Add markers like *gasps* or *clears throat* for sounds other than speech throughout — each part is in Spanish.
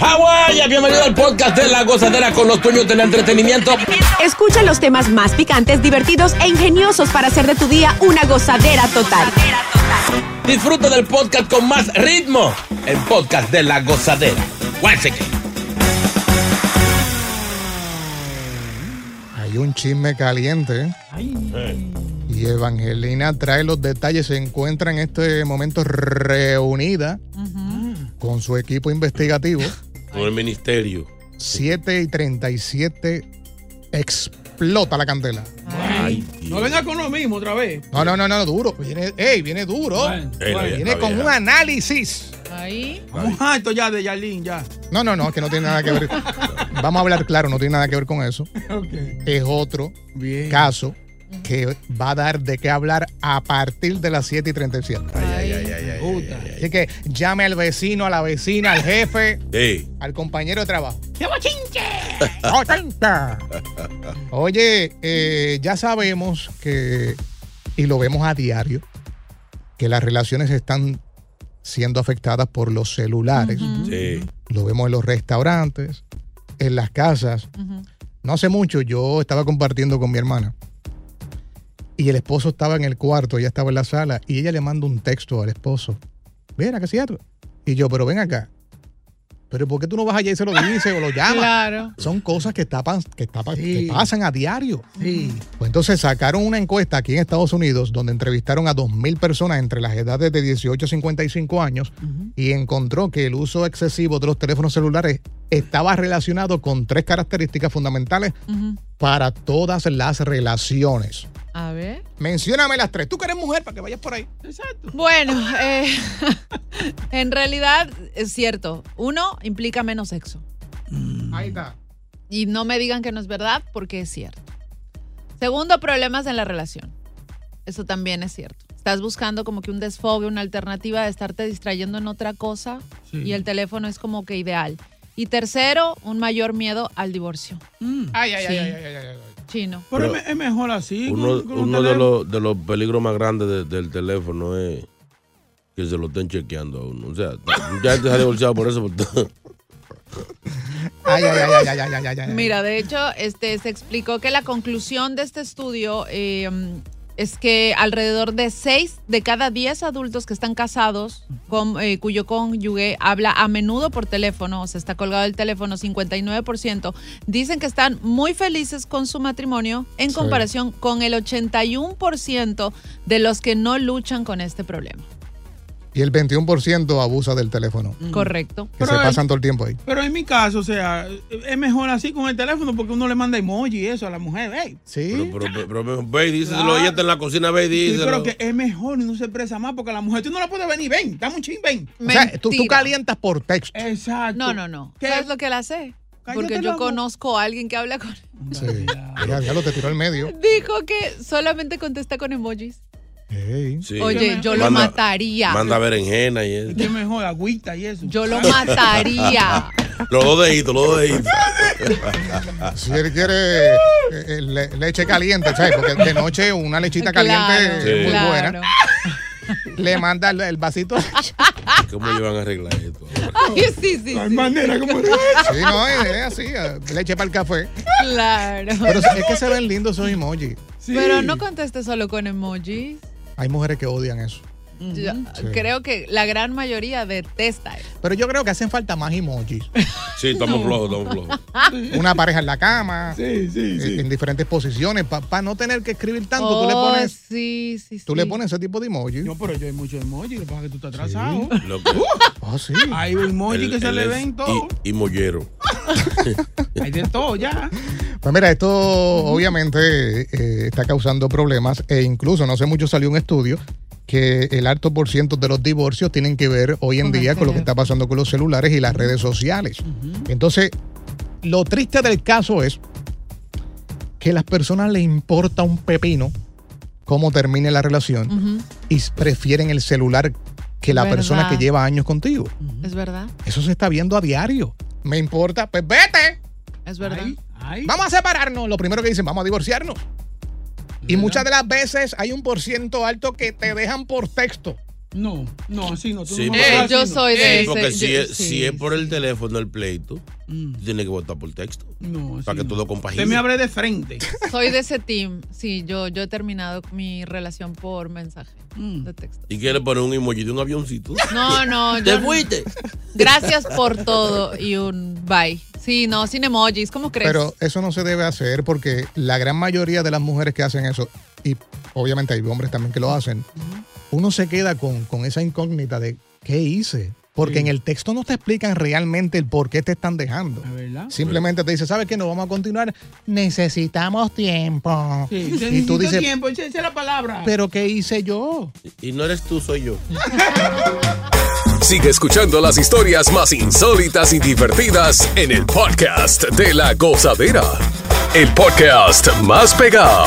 Hawái, bienvenido al podcast de La Gozadera con los dueños del entretenimiento. Escucha los temas más picantes, divertidos e ingeniosos para hacer de tu día una gozadera total. Disfruta del podcast con más ritmo. El podcast de La Gozadera. Hay un chisme caliente. Y Evangelina trae los detalles. Se encuentra en este momento reunida con su equipo investigativo. *laughs* Con el ministerio. 7 y 37 explota la candela. Ay, No venga con lo mismo otra vez. No, no, no, no, duro. Viene, ey, viene duro. Bueno, viene con un análisis. Ahí. Vamos alto ya de Yarlín, ya. No, no, no, que no tiene nada que ver. Vamos a hablar claro, no tiene nada que ver con eso. *laughs* Es otro Bien. caso que va a dar de qué hablar a partir de las 7 y 37. Ay, ay. Así que llame al vecino, a la vecina, al jefe, al compañero de trabajo. ¡Qué bochinche! *laughs* ¡Ochenta! Oye, eh, ya sabemos que, y lo vemos a diario, que las relaciones están siendo afectadas por los celulares. sí. Lo vemos en los restaurantes, en las casas. No hace mucho yo estaba compartiendo con mi hermana y el esposo estaba en el cuarto, ella estaba en la sala y ella le manda un texto al esposo. Mira, es cierto. Y yo, pero ven acá. Pero ¿por qué tú no vas allá y se lo dices o lo llamas? Claro. Son cosas que, tapan, que, tapan- Sí. que pasan a diario. Sí. Pues entonces sacaron una encuesta aquí en Estados Unidos donde entrevistaron a 2.000 personas entre las edades de 18 a 55 años y encontró que el uso excesivo de los teléfonos celulares estaba relacionado con tres características fundamentales para todas las relaciones. A ver. Mencióname las tres. Tú que eres mujer para que vayas por ahí. Exacto. Bueno, eh, *laughs* en realidad es cierto. Uno implica menos sexo. Ahí está. Y no me digan que no es verdad porque es cierto. Segundo, problemas en la relación. Eso también es cierto. Estás buscando como que un desfogue, una alternativa de estarte distrayendo en otra cosa Sí. y el teléfono es como que ideal. Y tercero, un mayor miedo al divorcio. Ay, ay, Sí. ay, ay, ay, ay, ay, ay chino. Pero, Pero es mejor así. Uno, de, los, de los peligros más grandes del teléfono es que se lo estén chequeando a uno. O sea, ya te ha divorciado por eso. Mira, de hecho, este, se explicó que la conclusión de este estudio eh, es que alrededor de 6 de cada 10 adultos que están casados, con, eh, cuyo cónyuge habla a menudo por teléfono, o sea, está colgado el teléfono, 59%, dicen que están muy felices con su matrimonio en Sí. comparación con el 81% de los que no luchan con este problema. Y el 21% abusa del teléfono. Correcto. Que Pero se es- pasan todo el tiempo ahí. Pero en mi caso, o sea, es mejor así con el teléfono porque uno le manda emoji y eso a la mujer. Ey, Sí. Pero, pero, pero, pero, ve y díselo, ella está en la cocina, ve y sí, díselo. pero que es mejor y no se expresa más porque la mujer, tú no la puedes venir, ven, dame un chin, ven. O sea, tú, tú Mentira. calientas por texto. Exacto. No, no, no. ¿Qué? ¿Sabes lo que él hace? Porque la yo conozco a alguien que habla con... Sí. Ya, ya lo te tiró al medio. Dijo que solamente contesta con emojis. Sí. Oye, yo lo Manda- mataría. Manda berenjena y eso. ¿Qué mejor? Agüita y eso. Yo lo mataría. *laughs* Los dos deditos, los dos deditos. Si él quiere eh, eh, le- leche caliente, ¿sabes? Porque de noche una lechita caliente Claro, es muy claro. buena. Le manda el, el vasito. ¿Cómo ellos van a arreglar esto? Ay, sí, sí, sí. manera como Sí, no, es, es así. eh, Leche para el café. Claro. Pero es que se ven lindos esos emojis. Pero no conteste solo con emojis. Hay mujeres que odian eso. Yo Sí. Creo que la gran mayoría detesta eso. Pero yo creo que hacen falta más emojis. Sí, estamos flojos, estamos flojos. *laughs* Una pareja en la cama. Sí, sí, eh, En diferentes posiciones. Para no tener que escribir tanto, tú le Oh, pones, sí, sí, tú le pones ese tipo de emojis. No, pero yo hay muchos emojis, lo que pasa es que tú estás atrasado. Loco. *laughs* Oh, sí. Hay emojis que se le ven todo. Y, y mollero. *laughs* Hay de todo ya. Pues mira, esto obviamente eh, está causando problemas e incluso, no sé mucho, salió un estudio que el alto por ciento de los divorcios tienen que ver hoy en Con día con lo que está pasando con los celulares y las redes sociales. Entonces, lo triste del caso es que a las personas les importa un pepino cómo termine la relación y prefieren el celular que la Verdad. persona que lleva años contigo. Es verdad, Eso se está viendo a diario. Me importa, pues vete. es verdad. Ay, ay. Vamos a separarnos. Lo primero que dicen, vamos a divorciarnos. Y muchas de las veces hay un por ciento alto que te dejan por texto. No, no, así no. Tú Sí, no porque- yo no. soy de Sí, ese. porque si, yo- es, sí, si es por el sí. teléfono el pleito, Mm. tiene que votar por texto. No, Para que no. todo compagine. Usted me abre de frente. *laughs* Soy de ese team. Sí, yo, yo he terminado mi relación por mensaje Mm. de texto. ¿Y quiere poner un emoji de un avioncito? *laughs* No, no, ¿Te yo. fuiste? Gracias por todo y un bye. Sí, no, sin emojis. ¿Cómo crees? Pero eso no se debe hacer porque la gran mayoría de las mujeres que hacen eso, y obviamente hay hombres también que lo hacen, uno se queda con, con esa incógnita de ¿qué hice? Porque Sí. en el texto no te explican realmente el por qué te están dejando. Simplemente te dice, ¿sabes qué? No vamos a continuar. Necesitamos tiempo. Sí, y tú necesito dices, tiempo, esa esa es la palabra. ¿pero qué hice yo? Y no eres tú, soy yo. *laughs* Sigue escuchando las historias más insólitas y divertidas en el podcast de la gozadera. El podcast más pegado.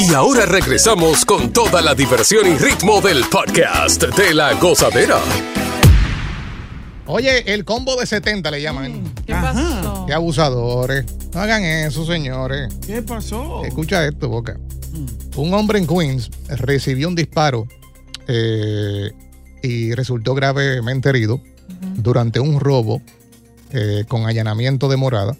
Y ahora regresamos con toda la diversión y ritmo del podcast de la gozadera. Oye, el combo de 70 le llaman. ¿Qué pasó? Qué abusadores. No hagan eso, señores. ¿Qué pasó? Escucha esto, Boca. Un hombre en Queens recibió un disparo eh, y resultó gravemente herido durante un robo eh, con allanamiento de morada.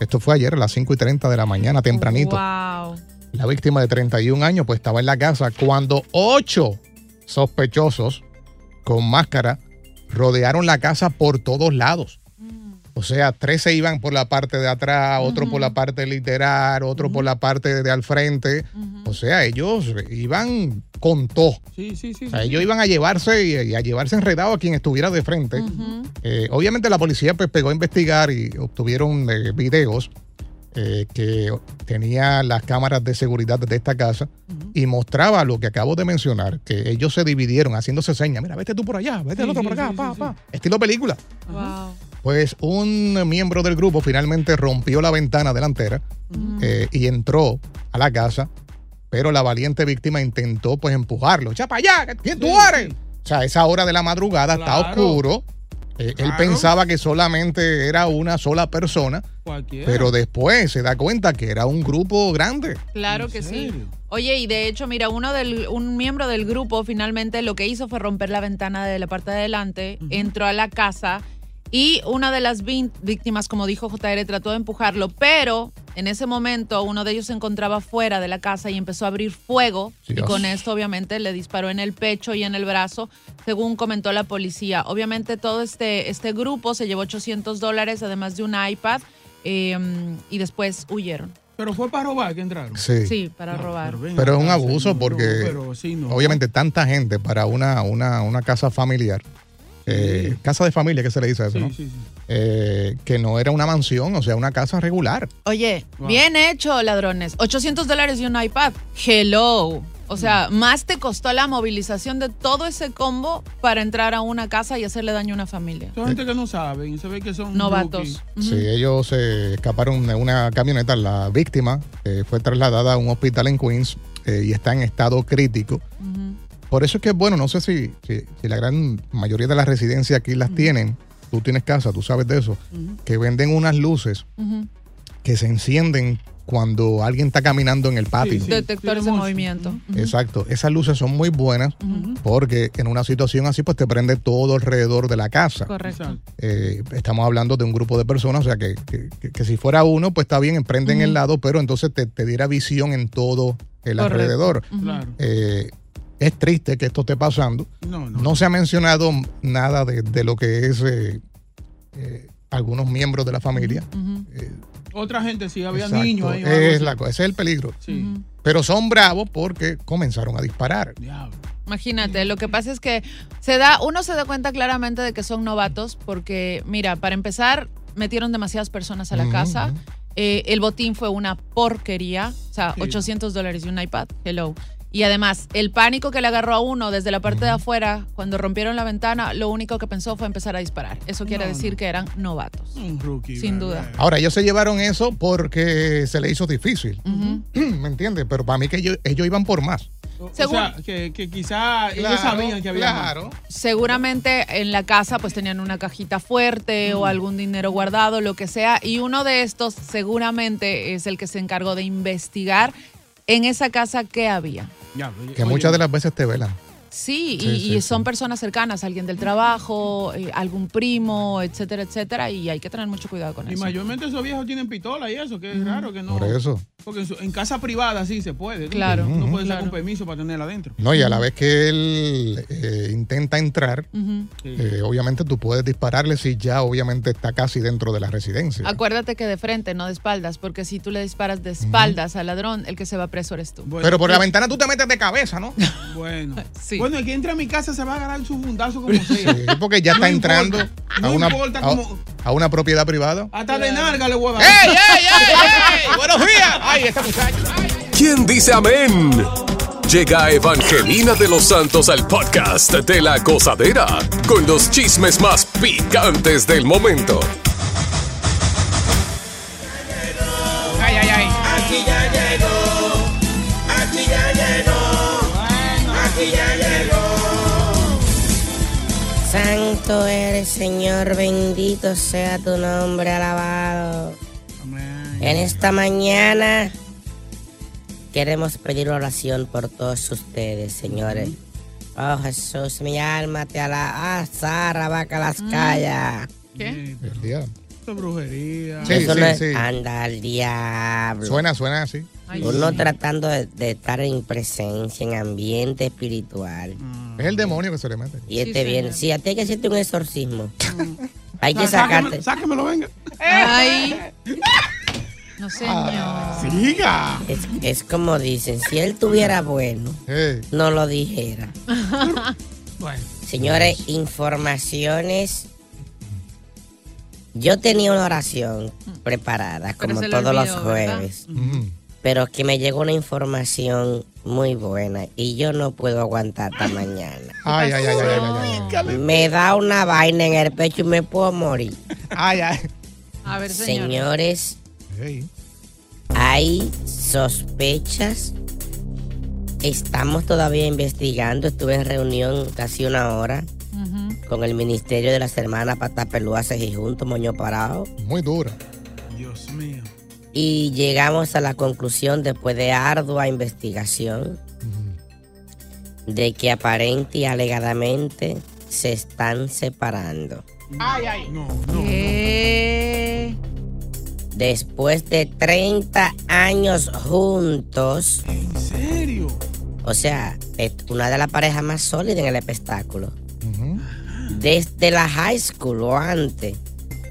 Esto fue ayer a las 5 y 30 de la mañana, tempranito. Wow. La víctima de 31 años pues estaba en la casa cuando ocho sospechosos con máscara rodearon la casa por todos lados. O sea, tres se iban por la parte de atrás, otro por la parte literal, otro por la parte de al frente. O sea, ellos iban con todo. Sí, sí, sí. O sea, sí, ellos sí. iban a llevarse y, y a llevarse enredado a quien estuviera de frente. Eh, obviamente la policía pues pegó a investigar y obtuvieron eh, videos eh, que tenía las cámaras de seguridad de esta casa y mostraba lo que acabo de mencionar, que ellos se dividieron haciéndose señas. Mira, vete tú por allá, vete el Sí, otro sí, por acá, sí, pa, sí, pa. Estilo película. Wow. Pues un miembro del grupo finalmente rompió la ventana delantera eh, y entró a la casa, pero la valiente víctima intentó pues empujarlo. ¡Echa para allá! ¿Quién tú eres? sí. O sea, a esa hora de la madrugada está oscuro. Eh, él pensaba que solamente era una sola persona, Cualquiera. pero después se da cuenta que era un grupo grande. Claro que sí. Oye, y de hecho, mira, uno del, un miembro del grupo finalmente lo que hizo fue romper la ventana de la parte de adelante, entró a la casa y una de las víctimas, como dijo JR, trató de empujarlo, pero en ese momento uno de ellos se encontraba fuera de la casa y empezó a abrir fuego y con esto obviamente le disparó en el pecho y en el brazo, según comentó la policía. Obviamente todo este, este grupo se llevó 800 dólares, además de un iPad, eh, y después huyeron. Pero fue para robar que entraron. Sí. Sí, para robar. Pero es un abuso porque pero sí, no. obviamente tanta gente para una, una, una casa familiar, eh, casa de familia que se le dice eso, ¿no? Sí, sí, sí. Eh, que no era una mansión, o sea, una casa regular. Oye, bien hecho, ladrones. 800 dólares y un iPad. Hello. O sea, más te costó la movilización de todo ese combo para entrar a una casa y hacerle daño a una familia. Son gente que no saben y se ve que son Novatos. rookies. Sí, ellos se escaparon de una camioneta. La víctima eh, fue trasladada a un hospital en Queens eh, y está en estado crítico. Por eso es que, bueno, no sé si, si- si la gran mayoría de las residencias aquí las tienen. Tú tienes casa, tú sabes de eso. Que venden unas luces que se encienden cuando alguien está caminando en el patio. Detectores de movimiento. Exacto. Esas luces son muy buenas porque en una situación así, pues te prende todo alrededor de la casa. Correcto. Eh, estamos hablando de un grupo de personas, o sea que, que- que- que si fuera uno, pues está bien, prende en el lado, pero entonces te, te diera visión en todo el Correcto. alrededor. Claro. Eh, es triste que esto esté pasando. No, no. se ha mencionado nada de, de lo que es eh, eh, algunos miembros de la familia. Otra gente sí, había Exacto. niños ahí. Es la ese es el peligro. Sí. Pero son bravos porque comenzaron a disparar. Imagínate, lo que pasa es que se da, uno se da cuenta claramente de que son novatos porque, mira, para empezar, metieron demasiadas personas a la casa. Eh, el botín fue una porquería, o sea, Sí. 800 dólares y un iPad. Hello. Y además, el pánico que le agarró a uno desde la parte de afuera, cuando rompieron la ventana, lo único que pensó fue empezar a disparar. Eso quiere No, decir que eran novatos. Un rookie. Sin duda. Ahora, ellos se llevaron eso porque se le hizo difícil. *clears throat* ¿Me entiendes? Pero para mí que ellos, ellos iban por más. O Según- sea, que, que quizá ellos sabían que había claro. Seguramente en la casa pues tenían una cajita fuerte o algún dinero guardado, lo que sea, y uno de estos seguramente es el que se encargó de investigar en esa casa qué había. Ya, Que oye, muchas de las veces te velan. Sí, Sí, y, sí, y son personas cercanas, alguien del trabajo, eh, algún primo, etcétera, etcétera, y hay que tener mucho cuidado con Y eso. mayormente esos viejos tienen pistola y eso, que es raro que no. Por eso. Porque en, su- en casa privada sí se puede. Claro. No Ujú. puede ser Claro. con permiso para tenerla adentro. No, y a la vez que él eh, intenta entrar, eh, obviamente tú puedes dispararle si ya obviamente está casi dentro de la residencia. Acuérdate que de frente, no de espaldas, porque si tú le disparas de espaldas al ladrón, el que se va preso eres tú. Bueno, Pero por la pues, ventana tú te metes de cabeza, ¿no? *laughs* Bueno. Sí. Bueno, el que entra a mi casa se va a agarrar su fundazo como Sí, sea. porque ya No está entrando importa. a, No una, importa a- una propiedad privada. Hasta de narga le voy a dar. ¡Ey, ey, ey, ey! *laughs* ¡Buenos días! ¡Ay, este muchacho! ¿Quién dice amén? Llega Evangelina de los Santos al podcast de la gozadera con los chismes más picantes del momento. Santo eres, Señor, bendito sea tu nombre, alabado. En esta mañana queremos pedir oración por todos ustedes, señores. Oh Jesús, mi alma te alaba. Ah, Sara, vaca las callas. ¿Qué? Esto es brujería. Sí, Eso sí, no es- sí. Anda al diablo. Suena, suena así. Uno tratando de, de estar en presencia, en ambiente espiritual. Es el demonio que se le mete. Y este bien, sí, a ti hay que hacerte un exorcismo. hay que sacarte. Sáquemelo, venga. Ay. No, señor. ¡Siga! Es, es como dicen, si él tuviera bueno, no lo dijera. Bueno. Señores, informaciones. Yo tenía una oración preparada, Pero como todos los jueves, ujú. pero que me llegó una información muy buena y yo no puedo aguantar hasta mañana. Ay, ay, ay, ay, ay, ay, ay. Me da una vaina en el pecho y me puedo morir. Ay, ay. A ver, señor. Señores, hay sospechas. Estamos todavía investigando. Estuve en reunión casi una hora. Con el Ministerio de las Hermanas Patapelúa Junto Moño Parado. Muy dura. Dios mío. Y llegamos a la conclusión, después de ardua investigación, de que aparente y alegadamente se están separando. Ay, ay. No, ¿Qué? Después de 30 años juntos. ¿En serio? O sea, es una de las parejas más sólidas en el espectáculo. Desde la high school o antes,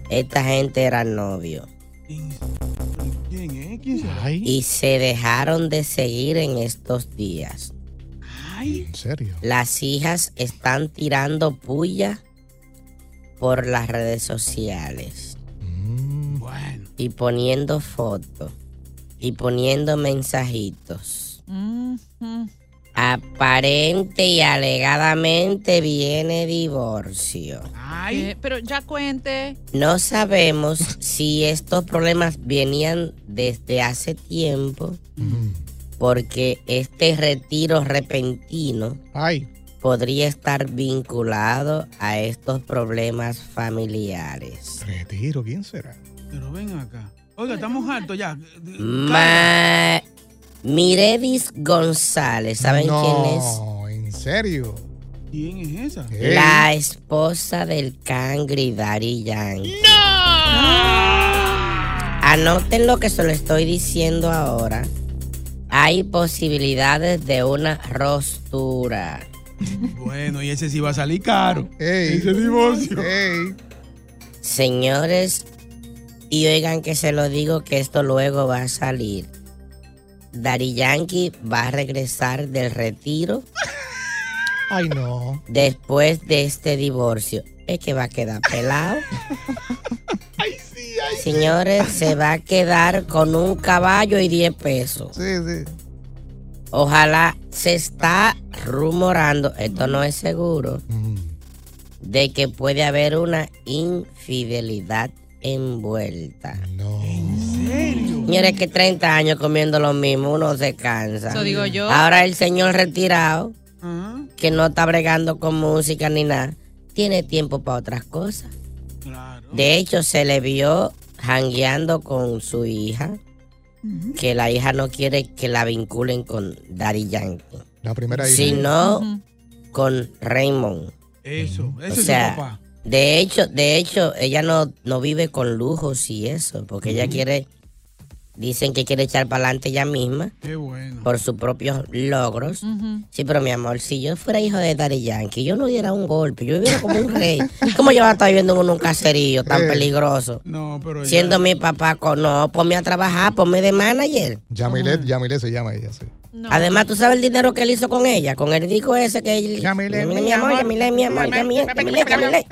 esta gente era novio. ¿Quién es? ¿Quién será? Y se dejaron de seguir en estos días. ¿En serio? Las hijas están tirando puya por las redes sociales. Bueno. Y poniendo fotos. Y poniendo mensajitos. Ujú. Aparente y alegadamente viene divorcio. ¿Qué? Pero ya cuente. No sabemos si estos problemas venían desde hace tiempo, porque este retiro repentino podría estar vinculado a estos problemas familiares. Retiro, ¿quién será? Pero ven acá. Oiga, estamos hartos ya. Ma- Miredis González, ¿saben no, quién es? ¿En serio? ¿Quién es esa? La esposa del Cangri Daddy Yankee. Anoten lo que se lo estoy diciendo ahora. Hay posibilidades de una rostura. Bueno, y ese sí va a salir caro. ese divorcio. Señores, y oigan que se lo digo que esto luego va a salir. Daddy Yankee va a regresar del retiro Ay, no. después de este divorcio. Es que va a quedar pelado. *laughs* Señores, se va a quedar con un caballo y 10 pesos. Sí, sí. Ojalá se está rumorando, esto no es seguro, de que puede haber una infidelidad envuelta. ¿En serio? Señores, que 30 años comiendo lo mismo, uno se cansa. Eso digo yo. Ahora el señor retirado, que no está bregando con música ni nada, tiene tiempo para otras cosas. De hecho, se le vio jangueando con su hija, que la hija no quiere que la vinculen con Daddy Yankee, La primera hija. sino con Raymond. Eso, ese O es su sea, papá. de hecho, de hecho, ella no, no vive con lujos y eso, porque ella quiere, dicen que quiere echar para adelante ella misma Qué bueno. por sus propios logros. Sí, pero mi amor, si yo fuera hijo de Daddy Yankee, yo no diera un golpe, yo viviera como un rey. ¿Cómo yo voy a estar viviendo en un caserío tan Eh. peligroso? No, pero Siendo mi papá, con, no, ponme a trabajar, ponme de manager. Yamilet, Yamilet se llama ella, sí. Además, ¿tú sabes el dinero que él hizo con ella? Con el disco ese que él... Yamilet, mi, mi amor, Yamilet, mi amor, Yamilet, Yamilet, Yamilet.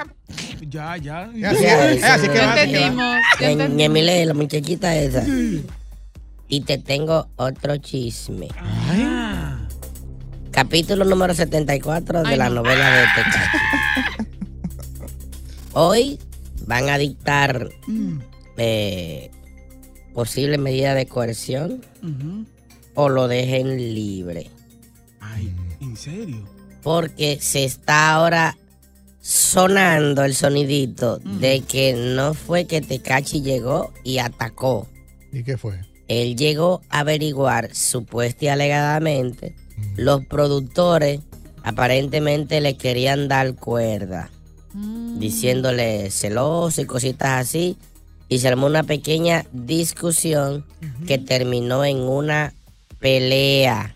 Ya, ya. Ya, sí, así que va, así que va. En- Yamilet, la muchachita esa. Y te tengo otro chisme. Capítulo número 74 de la novela de Tecachi. Hoy van a dictar eh, posible medida de coerción o lo dejen libre. Ay, ¿en serio? Porque se está ahora sonando el sonidito de que no fue que Tecachi llegó y atacó. ¿Y qué fue? Él llegó a averiguar, supuesta y alegadamente, los productores aparentemente le querían dar cuerda, diciéndole celoso y cositas así, y se armó una pequeña discusión que terminó en una pelea.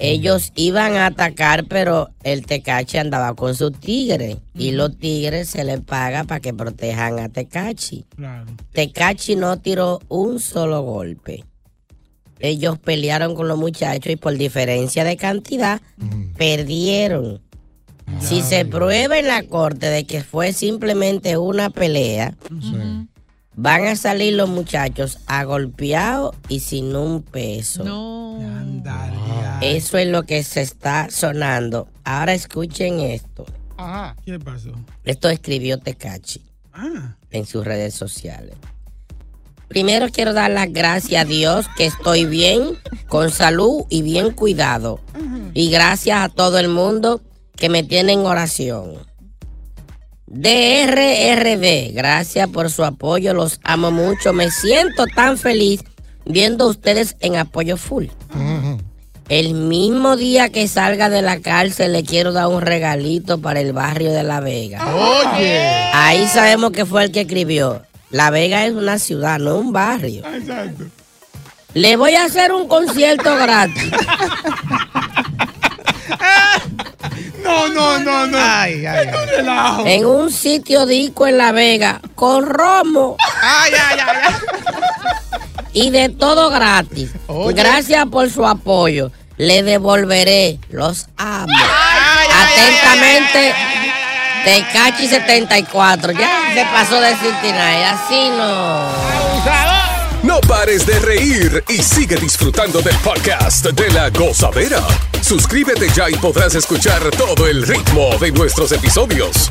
Anda. Ellos iban a atacar, pero el Tecachi andaba con sus tigres. Y los tigres se les paga para que protejan a Tecachi. Claro. Tecachi no tiró un solo golpe. Ellos pelearon con los muchachos y por diferencia de cantidad perdieron. Si se prueba en la corte de que fue simplemente una pelea, van a salir los muchachos agolpeados y sin un peso. Eso es lo que se está sonando. Ahora escuchen esto. ¿Qué pasó? Esto escribió Tecachi Ah, en sus redes sociales. Primero quiero dar las gracias a Dios que estoy bien, con salud y bien cuidado. Y gracias a todo el mundo que me tiene en oración. DRRD, gracias por su apoyo, los amo mucho. Me siento tan feliz viendo a ustedes en apoyo full. El mismo día que salga de la cárcel le quiero dar un regalito para el barrio de La Vega. Oye. Ahí sabemos que fue el que escribió. La Vega es una ciudad, no un barrio. Exacto. Le voy a hacer un concierto gratis. *laughs* No, no, no, no. Ay, ay, ay. Relajo. En un sitio disco en La Vega, con romo. Ay, ay, ay, ay. Y de todo gratis. Oye. Gracias por su apoyo. Le devolveré. Los amo. Ay, Atentamente, Tecachi 74. Ya se pasó de Cincinnati. Así no. No pares de reír y sigue disfrutando del podcast de la gozadera. Suscríbete ya y podrás escuchar todo el ritmo de nuestros episodios.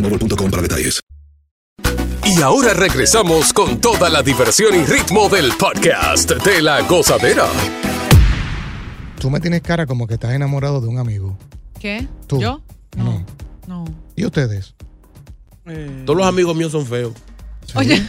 boostmobile.com para detalles. Y ahora regresamos con toda la diversión y ritmo del podcast de la gozadera. Tú me tienes cara como que estás enamorado de un amigo. ¿Qué? ¿Tú? ¿Yo? No. No. ¿Y ustedes? Todos los amigos míos son feos. Oye,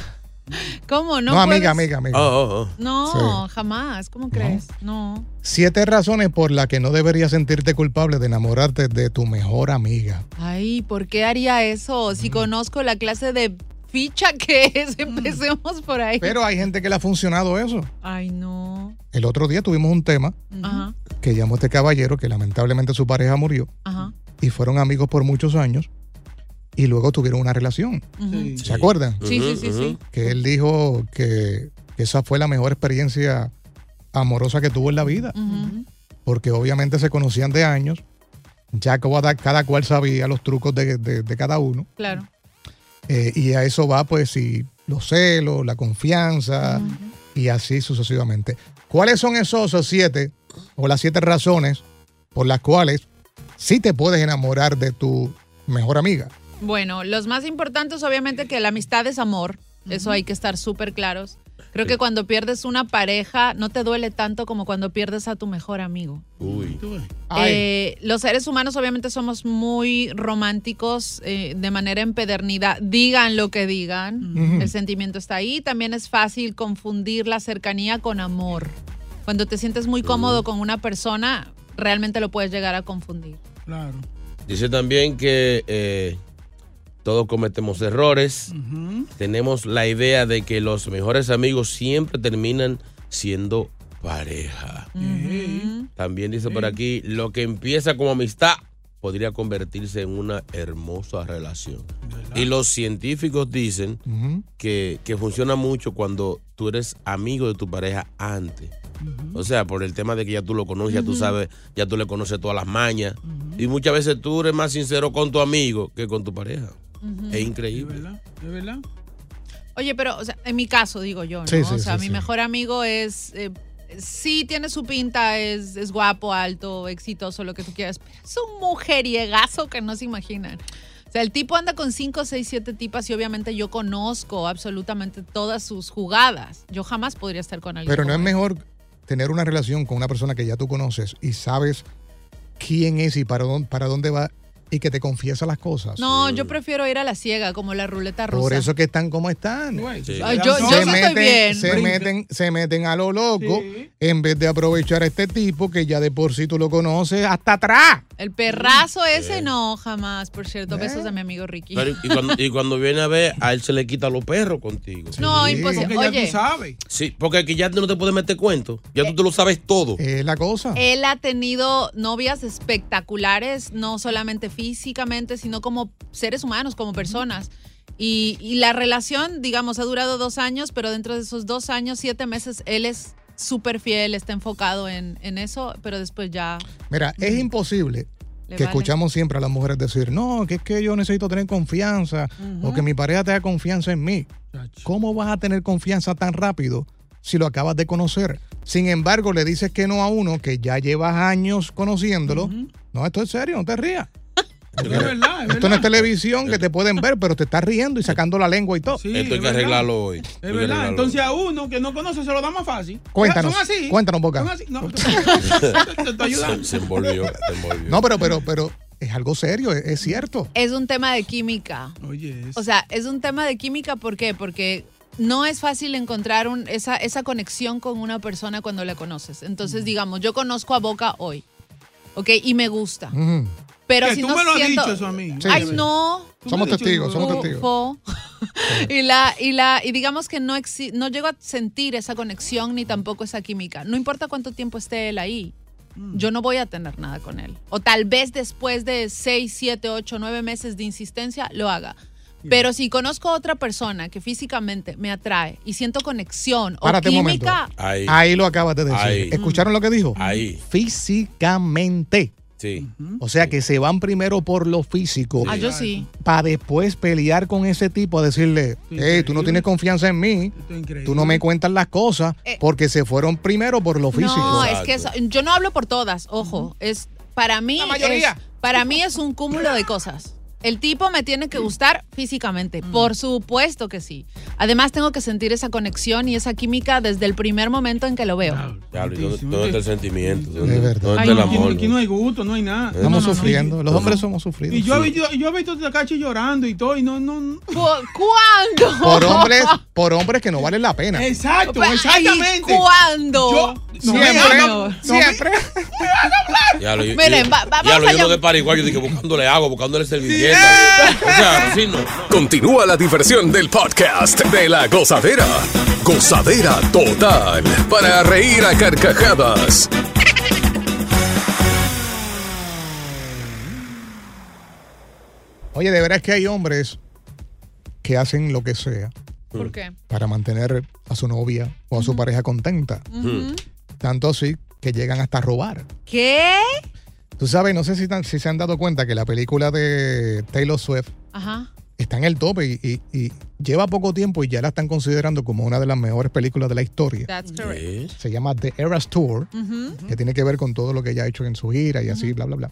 *laughs* ¿cómo? No, No, amiga, puedes- amiga, amiga. Oh, oh, oh. No, jamás. ¿Cómo crees? No. Siete razones por las que no deberías sentirte culpable de enamorarte de tu mejor amiga. Ay, ¿por qué haría eso? Mm. Si conozco la clase de ficha que *laughs* es, empecemos por ahí. Pero hay gente que le ha funcionado eso. Ay, no. El otro día tuvimos un tema Ajá, que llamó este caballero que lamentablemente su pareja murió ajá. y fueron amigos por muchos años y luego tuvieron una relación. ¿Se acuerdan? Sí, sí, sí, sí. Que él dijo que, que esa fue la mejor experiencia amorosa que tuvo en la vida, porque obviamente se conocían de años, ya cada, cual sabía los trucos de, de- de cada uno, Claro. eh, y a eso va pues si los celos, la confianza y así sucesivamente. ¿Cuáles son esos siete o las siete razones por las cuales sí te puedes enamorar de tu mejor amiga? Bueno, los más importantes, obviamente, que la amistad es amor. Eso hay que estar súper claros. Creo que cuando pierdes una pareja, no te duele tanto como cuando pierdes a tu mejor amigo. Uy. Eh, los seres humanos obviamente somos muy románticos eh, de manera empedernida. Digan lo que digan, el sentimiento está ahí. También es fácil confundir la cercanía con amor. Cuando te sientes muy cómodo con una persona, realmente lo puedes llegar a confundir. Claro. Dice también que eh, todos cometemos errores. Tenemos la idea de que los mejores amigos siempre terminan siendo pareja. También dice por aquí, lo que empieza como amistad podría convertirse en una hermosa relación. Y los científicos dicen que, que funciona mucho cuando tú eres amigo de tu pareja antes. O sea, por el tema de que ya tú lo conoces, ya tú sabes, ya tú le conoces todas las mañas. Y muchas veces tú eres más sincero con tu amigo que con tu pareja. Es increíble. ¿De verdad? Oye, pero o sea, en mi caso digo yo, ¿no? Sí, sí, o sea, sí, mi sí. mejor amigo es, eh, sí tiene su pinta, es, es guapo, alto, exitoso, lo que tú quieras, pero es un mujeriegazo que no se imaginan. O sea, el tipo anda con 5, 6, 7 tipas y obviamente yo conozco absolutamente todas sus jugadas. Yo jamás podría estar con alguien. Pero no es mejor tener una relación con una persona que ya tú conoces y sabes quién es y para dónde, para dónde va y que te confiesa las cosas. No, yo prefiero ir a la ciega, como la ruleta rusa. Por eso que están como están. Ay, yo- yo sí estoy bien. Se meten, se meten a lo loco en vez de aprovechar a este tipo que ya de por sí tú lo conoces hasta atrás. El perrazo ese no, jamás. Por cierto, besos a mi amigo Ricky. Pero, y, cuando, y cuando viene a ver, a él se le quita los perros contigo. No, imposible. Oye, Sí, porque aquí ya no te puedes meter cuento. Ya tú te lo sabes todo. Es la cosa. él ha tenido novias espectaculares, no solamente físicamente, sino como seres humanos, como personas. Y, y la relación, digamos, ha durado dos años, pero dentro de esos dos años, siete meses, él es súper fiel, está enfocado en, en eso, pero después ya... Mira, es imposible Le que vale. escuchamos siempre a las mujeres decir, no, que es que yo necesito tener confianza o que mi pareja tenga confianza en mí. ¿Cómo vas a tener confianza tan rápido si lo acabas de conocer? Sin embargo, le dices que no a uno que ya llevas años conociéndolo. No, esto es serio, no te rías. Es verdad, es Esto no es televisión que te pueden ver, pero te estás riendo y sacando la lengua y todo. Sí, Esto hay es que verdad. arreglarlo hoy. Es verdad. Entonces a uno que no conoce se lo da más fácil. Cuéntanos, Son así. cuéntanos, Boca. Son así. No, te, estoy ayudando. Se, se envolvió, se envolvió. No, pero, pero, pero es algo serio, es, cierto. Es un tema de química. Oye, O sea, es un tema de química, ¿por qué? Porque no es fácil encontrar un- esa, esa conexión con una persona cuando la conoces. Entonces, digamos, yo conozco a Boca hoy, ¿ok? Y me gusta. Ujú. Pero si tú no me lo has siento... dicho eso a mí. Sí, Ay, sí. no. Somos testigos, somos testigos. *laughs* Y la y la y digamos que no exi- no llego a sentir esa conexión ni tampoco esa química. No importa cuánto tiempo esté él ahí. Mm. Yo no voy a tener nada con él. O tal vez después de 6, 7, 8, 9 meses de insistencia lo haga. Pero si conozco a otra persona que físicamente me atrae y siento conexión o Párate momento. química, Ahí. Ahí lo acabas de decir. Ahí. ¿Escucharon lo que dijo? Ahí. Físicamente. Sí. O sea que se van primero por lo físico ah, yo sí. para después pelear con ese tipo a decirle, hey, tú no tienes confianza en mí, tú no me cuentas las cosas porque se fueron primero por lo físico. No, es que eso- yo no hablo por todas, ojo, es para mí mayoría. es- para mí es un cúmulo de cosas. El tipo me tiene que gustar físicamente, por supuesto que sí. Además tengo que sentir esa conexión y esa química desde el primer momento en que lo veo. ¿y ¿dónde, dónde está el sentimiento? De ¿Dónde, verdad. dónde Ay, está el aquí, no- amor? aquí no hay gusto, no hay nada. Estamos No, no, no. sufriendo, los hombres somos sufridos. Y yo, he visto- yo he visto a Takashi llorando y todo, y no, no. no. ¿Cuándo? Por hombres, por hombres que no valen la pena. Exacto, exactamente. ¿Cuándo? Yo, Siempre, siempre. Diablo, yo, Miren, va- va- diablo, vamos yo no allá. de Paraguay, yo dije buscándole agua, buscándole servilleta. O sea, así no. Continúa la diversión del podcast de la gozadera. Gozadera total. Para reír a carcajadas. Oye, de verdad es que hay hombres que hacen lo que sea ¿Por qué? para mantener a su novia o a su pareja contenta. Tanto así que llegan hasta a robar. ¿Qué? Tú sabes, no sé si, tan- si se han dado cuenta que la película de Taylor Swift Ajá. está en el tope y, y- y lleva poco tiempo y ya la están considerando como una de las mejores películas de la historia. That's correct. Se llama The Eras Tour, que tiene que ver con todo lo que ella ha hecho en su gira y así, bla, bla, bla.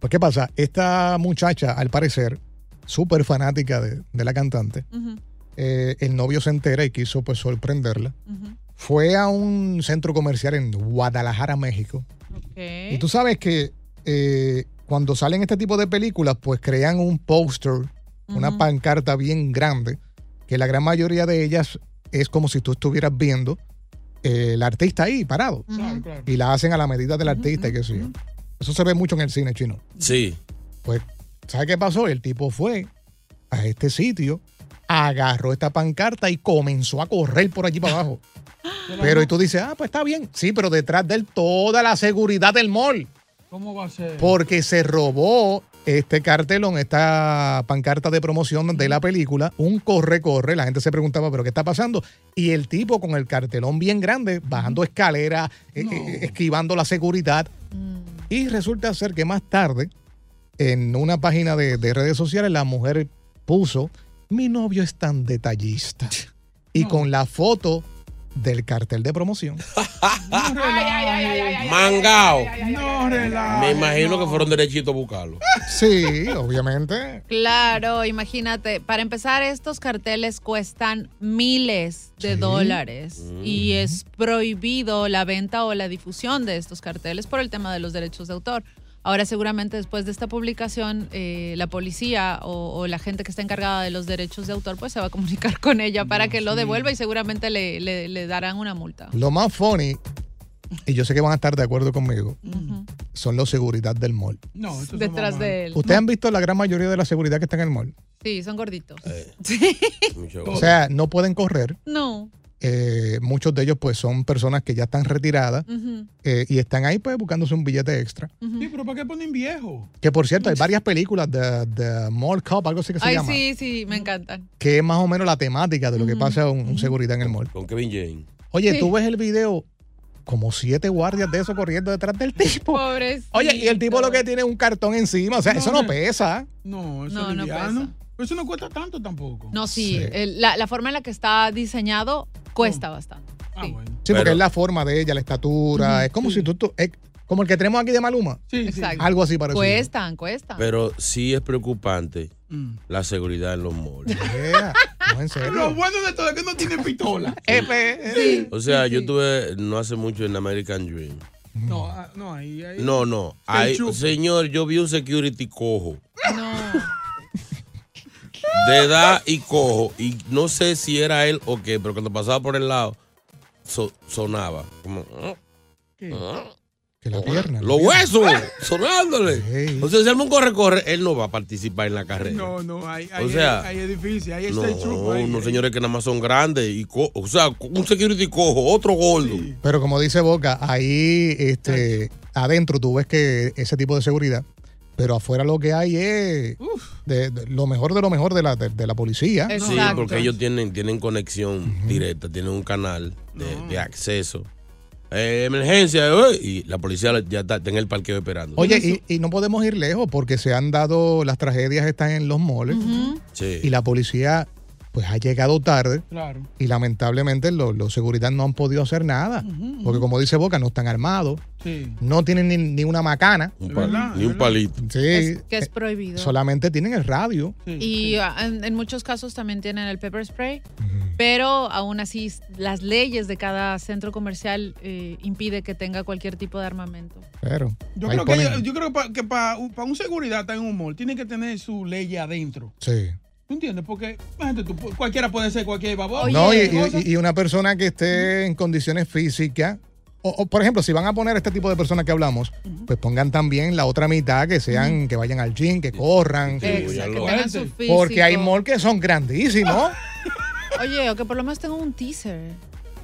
Pues, ¿qué pasa? Esta muchacha, al parecer, súper fanática de, de la cantante, eh, el novio se entera y quiso pues sorprenderla. Fue a un centro comercial en Guadalajara, México. Y tú sabes que eh, cuando salen este tipo de películas, pues crean un póster, una pancarta bien grande, que la gran mayoría de ellas es como si tú estuvieras viendo eh, el artista ahí parado. Y la hacen a la medida del artista y qué sé yo. Eso se ve mucho en el cine chino. Sí. Pues, ¿sabes qué pasó? El tipo fue a este sitio, agarró esta pancarta y comenzó a correr por allí para abajo. *gasps* Pero y tú dices, ah, pues está bien. Sí, pero detrás de él toda la seguridad del mall. ¿Cómo va a ser? Porque se robó este cartelón, esta pancarta de promoción de la película, un corre-corre. La gente se preguntaba, ¿pero qué está pasando? Y el tipo con el cartelón bien grande, bajando escaleras, eh, eh, esquivando la seguridad. Y resulta ser que más tarde, en una página de, de redes sociales, la mujer puso, mi novio es tan detallista. *laughs* Y con la foto del cartel de promoción. *laughs* Mangao. Me imagino que fueron derechitos a buscarlo. Sí, obviamente. Claro, imagínate, para empezar, estos carteles cuestan miles de dólares y es prohibido la venta o la difusión de estos carteles por el tema de los derechos de autor. Ahora seguramente después de esta publicación, eh, la policía o, o la gente que está encargada de los derechos de autor pues se va a comunicar con ella para que lo devuelva y seguramente le, le- le darán una multa. Lo más funny, y yo sé que van a estar de acuerdo conmigo, son los seguridad del mall. No, Detrás de él. ¿Ustedes han visto la gran mayoría de la seguridad que está en el mall? Sí, son gorditos. *laughs* O sea, no pueden correr. No. Eh, muchos de ellos pues son personas que ya están retiradas eh, y están ahí pues buscándose un billete extra. Sí, pero ¿para qué ponen viejo? Que por cierto, hay varias películas de, de Mall Cop, algo así que se Ay, llama, sí, sí, me encantan. que es más o menos la temática de lo que pasa un, un seguridad en el mall. Con Kevin James. Oye, Sí. tú ves el video, como siete guardias de eso corriendo detrás del tipo. Pobres. Oye, y el tipo lo que tiene es un cartón encima, o sea, eso no pesa. No, eso No, no pesa. Eso no cuesta tanto tampoco. No, sí, el- la, la forma en la que está diseñado cuesta bastante. Ah, Sí. Sí, porque Pero- es la forma de ella, la estatura, es como si tú, tú- es como el que tenemos aquí de Maluma. Exacto. Algo así parecido. Cuestan, cuestan. Pero sí es preocupante Mm. la seguridad en los malls. *laughs* Yeah, no, en serio. Lo bueno de todo es que no tiene pistola. *laughs* Sí. O sea, yo tuve no hace mucho en American Dream. No, ah, no, ahí, ahí. No, no. Señor, yo vi un security cojo. No. *laughs* De edad y cojo. Y no sé si era él o qué, pero cuando pasaba por el lado, so- sonaba. Como, Que la pierna. los huesos, *laughs* sonándole. O sea, si algún corre-corre, él no va a participar en la carrera. No, no, ahí, ahí, O sea, es difícil. Ahí No, está el truco. ahí. unos señores que nada más son grandes y co- o sea, un security cojo, otro gordo. Pero como dice Boca, ahí este, adentro tú ves que ese tipo de seguridad, pero afuera lo que hay es de- de- lo mejor de lo mejor de la, de, de la policía. Sí, porque ellos tienen, tienen conexión directa, tienen un canal de, de acceso. Eh, emergencia, eh, y la policía ya está en el parqueo esperando. Oye, y, y no podemos ir lejos porque se han dado, las tragedias están en los moles Sí. y la policía pues ha llegado tarde Claro. y lamentablemente los, los seguridad no han podido hacer nada porque como dice Boca no están armados, Sí. no tienen ni, ni una macana. Un ni un palito. Sí, Es- que es eh, prohibido. solamente tienen el radio. Y ah, en, en muchos casos también tienen el pepper spray, pero aún así las leyes de cada centro comercial eh, impide que tenga cualquier tipo de armamento. Pero Yo creo que, yo creo que para un seguridad está en un mall, tiene que tener su ley adentro. sí. ¿Tú entiendes? Porque tú, cualquiera puede ser cualquier baboso. No, y, cualquier y- y una persona que esté en condiciones físicas, o, o, por ejemplo, si van a poner este tipo de personas que hablamos, pues pongan también la otra mitad que sean, que vayan al gym, que corran. Exacto, que tengan su Porque hay malls que son grandísimos. *laughs* Oye, o que por lo menos tengan un teaser.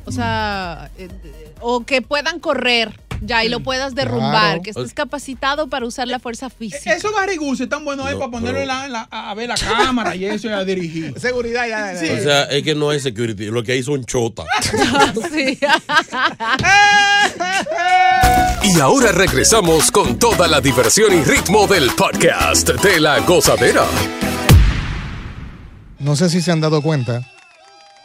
O sea, eh, eh, o que puedan correr ya y lo puedas derrumbar, Claro. que estés capacitado para usar la fuerza física. Esos barriguces están buenos ahí para ponerlo en la- en la- a ver la cámara y eso y a dirigir. *laughs* Seguridad ya. Sí. O sea, es que no hay security, lo que hay son chotas. *laughs* Sí. *laughs* Y ahora regresamos con toda la diversión y ritmo del podcast de la gozadera. No sé si se han dado cuenta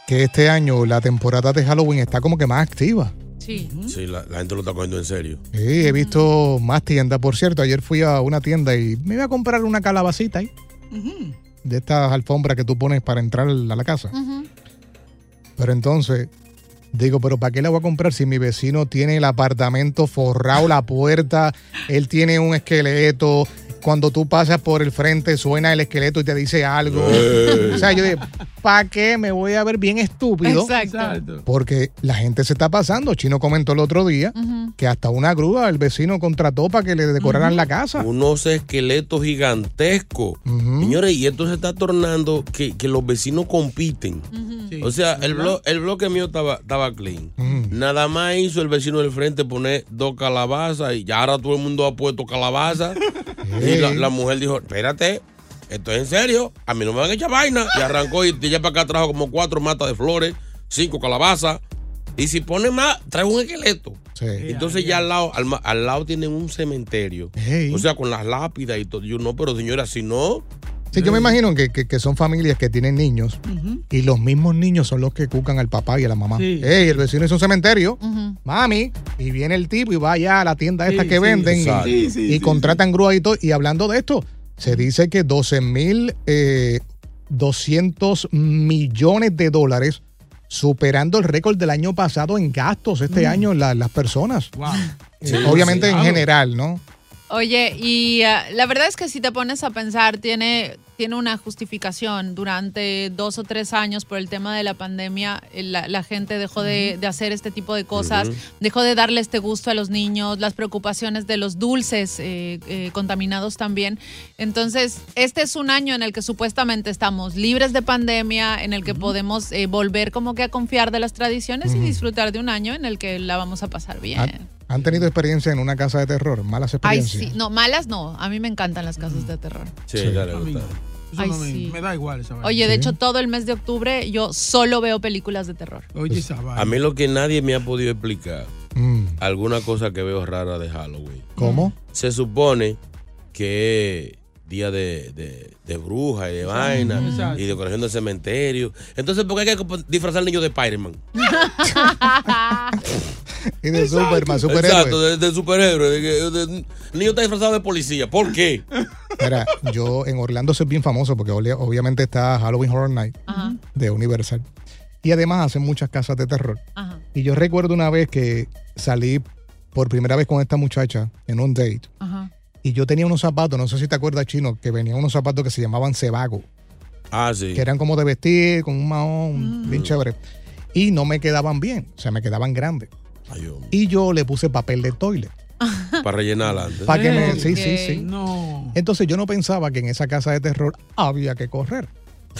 que este año la temporada de Halloween está como que más activa. Sí. Sí, la, la gente lo está cogiendo en serio. Sí, he visto más tiendas. Por cierto, ayer fui a una tienda y me iba a comprar una calabacita ahí. De estas alfombras que tú pones para entrar a la casa. Pero entonces, digo, pero ¿para qué la voy a comprar si mi vecino tiene el apartamento forrado, la puerta, él tiene un esqueleto? Cuando tú pasas por el frente suena el esqueleto y te dice algo. O sea, yo digo, ¿para qué me voy a ver bien estúpido? Exacto. Porque la gente se está pasando. Chino comentó el otro día que hasta una grúa el vecino contrató para que le decoraran la casa. Unos esqueletos gigantescos. Señores, y esto se está tornando que, que los vecinos compiten. O sea, el, blo- el bloque mío estaba, estaba clean. Nada más hizo el vecino del frente poner dos calabazas y ya ahora todo el mundo ha puesto calabazas. *laughs* y la, la mujer dijo, espérate, esto es en serio, a mí no me van a echar vaina. Y arrancó y ya para acá trajo como cuatro matas de flores, cinco calabazas. Y si pone más, trae un esqueleto. Entonces ya al lado, al, al lado tienen un cementerio. O sea, con las lápidas y todo. Yo no, pero señora, si no, Sí, yo me imagino que, que- que son familias que tienen niños y los mismos niños son los que cucan al papá y a la mamá. Sí. Ey, el vecino es un cementerio, mami, y viene el tipo y va allá a la tienda esta Sí, que sí, venden y, exacto. Sí, sí, y sí, contratan grúa y todo. Y hablando de esto, se dice que 12 mil eh, 200 millones de dólares superando el récord del año pasado en gastos este año la- las personas. Wow. Eh, obviamente en Claro. general, ¿no? Oye, y ah, la verdad es que si te pones a pensar, tiene, tiene una justificación. Durante dos o tres años, por el tema de la pandemia, eh, la, la gente dejó de, de hacer este tipo de cosas, dejó de darle este gusto a los niños, las preocupaciones de los dulces eh, eh, contaminados también. Entonces, este es un año en el que supuestamente estamos libres de pandemia, en el que podemos eh, volver como que a confiar de las tradiciones y disfrutar de un año en el que la vamos a pasar bien. ¿Han, han tenido experiencia en una casa de terror? ¿Malas Ay, experiencias? sí. No, malas no. A mí me encantan las casas de terror. Sí, Sí. dale, A mí gusta. Eso Ay, no me, sí. me da igual esa vaina. Oye, de hecho, todo el mes de octubre yo solo veo películas de terror. Oye, esa vaina. A mí lo que nadie me ha podido explicar, Mm, alguna cosa que veo rara de Halloween. ¿Cómo? Se supone que es día de, de, de bruja y de vaina exacto. y decoración del cementerio. Entonces, ¿por qué hay que disfrazar al niño de Spider-Man? *laughs* Y de Superman, superhéroe. Exacto, de, de superhéroe. de que- de- el niño está disfrazado de policía. ¿Por qué? Mira, yo en Orlando soy bien famoso porque obviamente está Halloween Horror Night Ajá, de Universal. Y además hacen muchas casas de terror. ajá. Y yo recuerdo una vez que salí por primera vez con esta muchacha en un date. Ajá. Y yo tenía unos zapatos, no sé si te acuerdas, chino, que venían unos zapatos que se llamaban cebago, Ah, sí. que eran como de vestir, con un mahón, bien chévere. Y no me quedaban bien, o sea, me quedaban grandes. Y yo le puse papel de toilet. *laughs* Para rellenar adelante. Para que me. Sí, sí, sí. No. Entonces yo no pensaba que en esa casa de terror había que correr.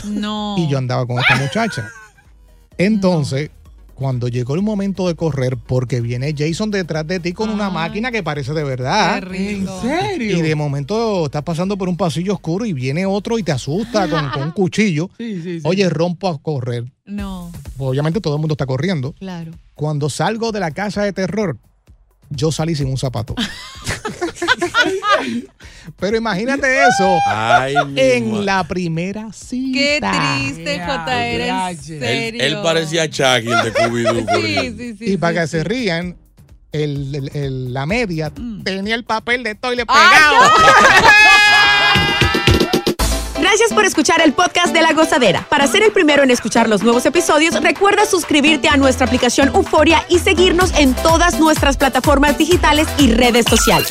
No. Y yo andaba con esta muchacha. Entonces, cuando llegó el momento de correr, porque viene Jason detrás de ti con una máquina que parece de Qué verdad. ¿En rico. serio? Y de momento estás pasando por un pasillo oscuro y viene otro y te asusta *laughs* con, con un cuchillo. Sí, sí, sí. Oye, rompo a correr. No, Obviamente todo el mundo está corriendo. claro. Cuando salgo de la casa de terror, yo salí sin un zapato. *laughs* *laughs* Pero imagínate eso Ay, en la primera cita. Qué triste, JR, en. Él, él parecía Chucky, el de Scooby-Doo. Sí, sí, sí. Y para sí, que se rían, el, el- el- la media tenía el papel de toilet ¡Ay, pegado. *laughs* Gracias por escuchar el podcast de La Gozadera. Para ser el primero en escuchar los nuevos episodios, recuerda suscribirte a nuestra aplicación Euforia y seguirnos en todas nuestras plataformas digitales y redes sociales.